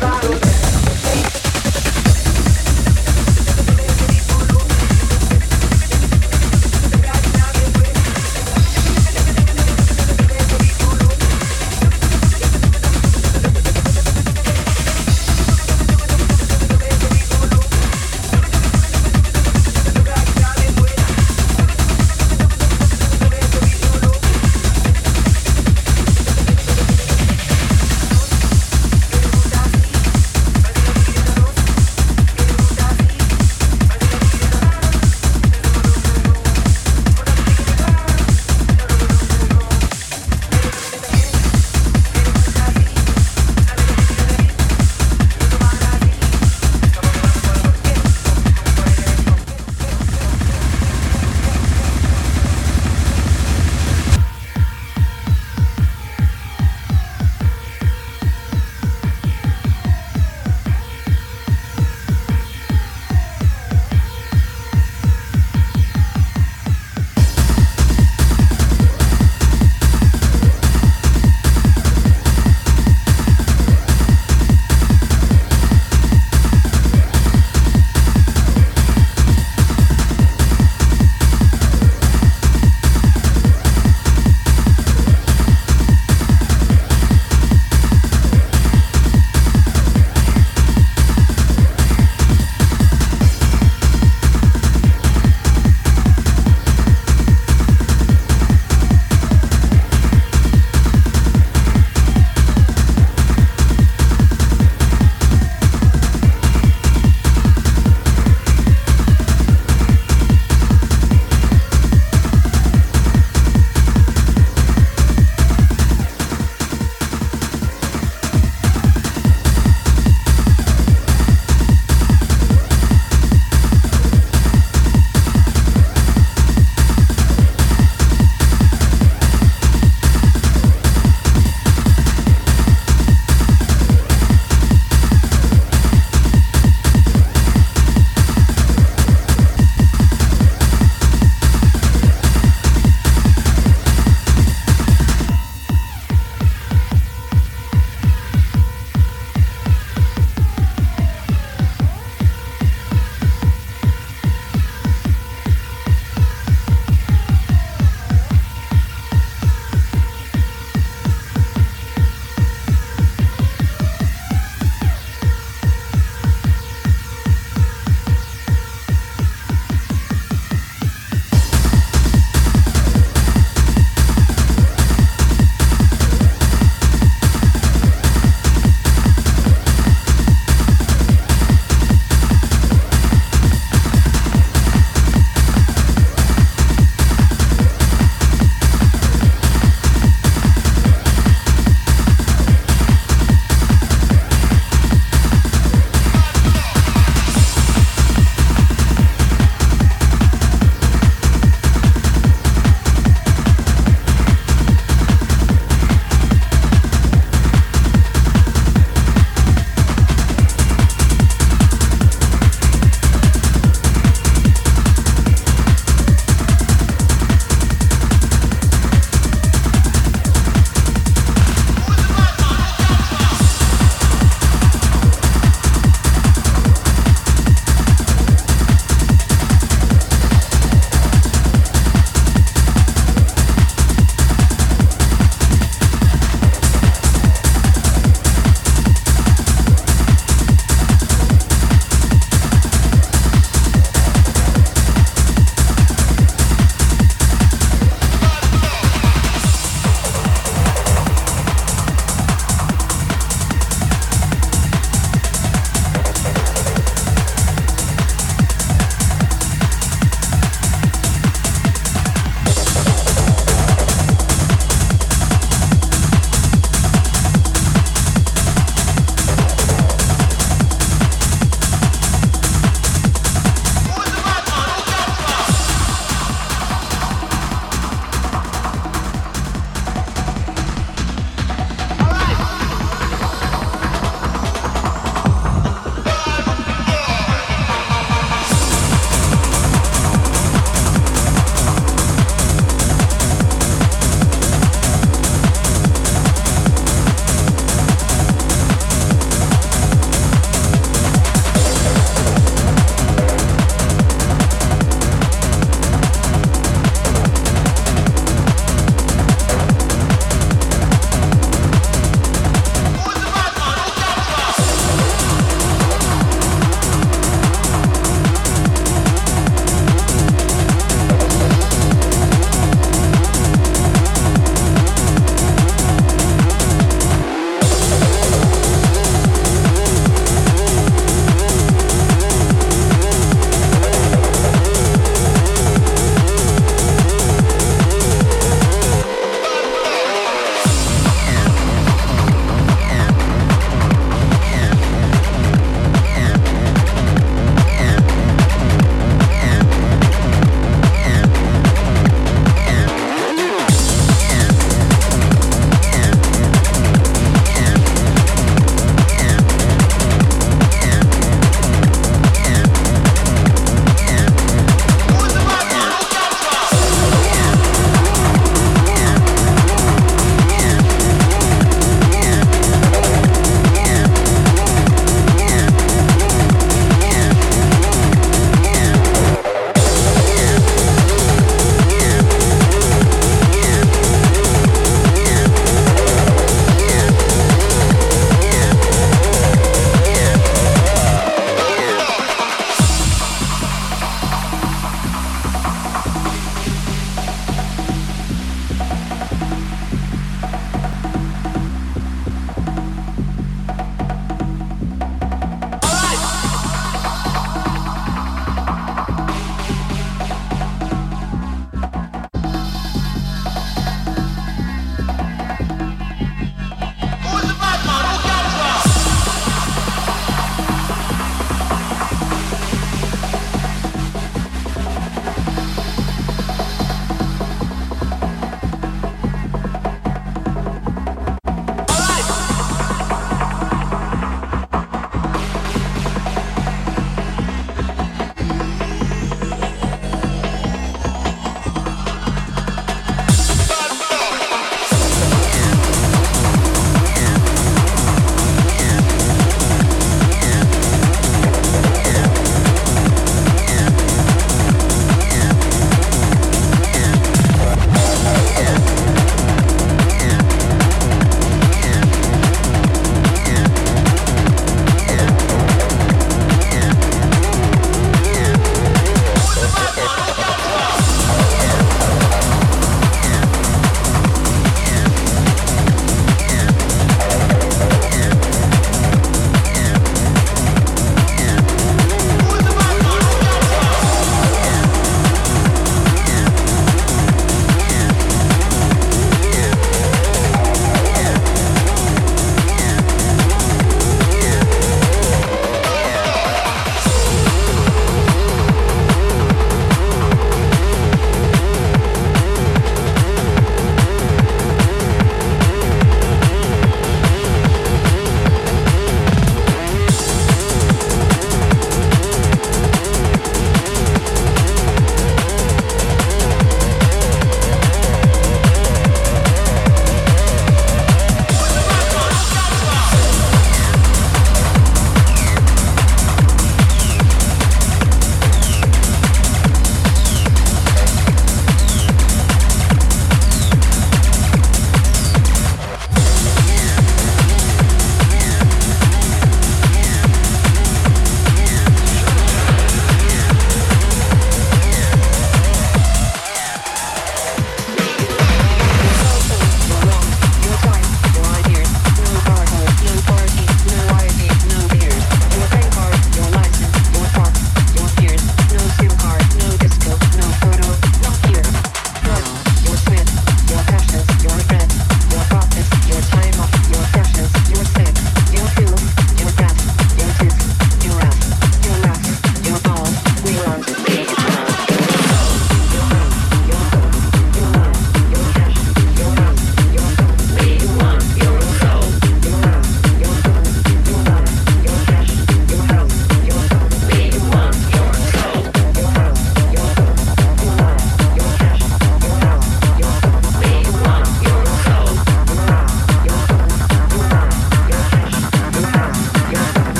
raro.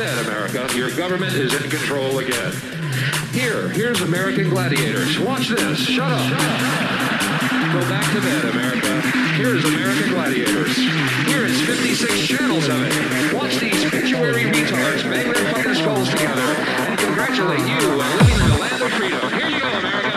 Bed, America. Your government is in control again. Here, here's American Gladiators. Watch this. Shut up. Go back to bed, America. Here's American Gladiators. Here is 56 channels of it. Watch these pituitary retards bang their fucking skulls together and congratulate you on living in the land of freedom. Here you go, America.